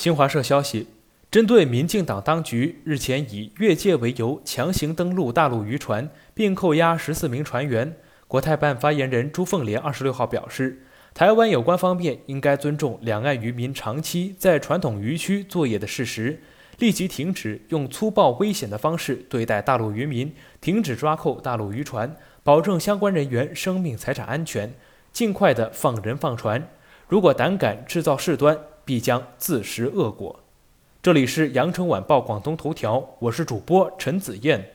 新华社消息，针对民进党当局日前以越界为由强行登陆大陆渔船，并扣押十四名船员，国台办发言人朱凤莲二十六号表示，台湾有关方面应该尊重两岸渔民长期在传统渔区作业的事实，立即停止用粗暴危险的方式对待大陆渔民，停止抓扣大陆渔船，保证相关人员生命财产安全，尽快的放人放船。如果胆敢制造事端，必将自食恶果。这里是羊城晚报广东头条，我是主播陈子燕。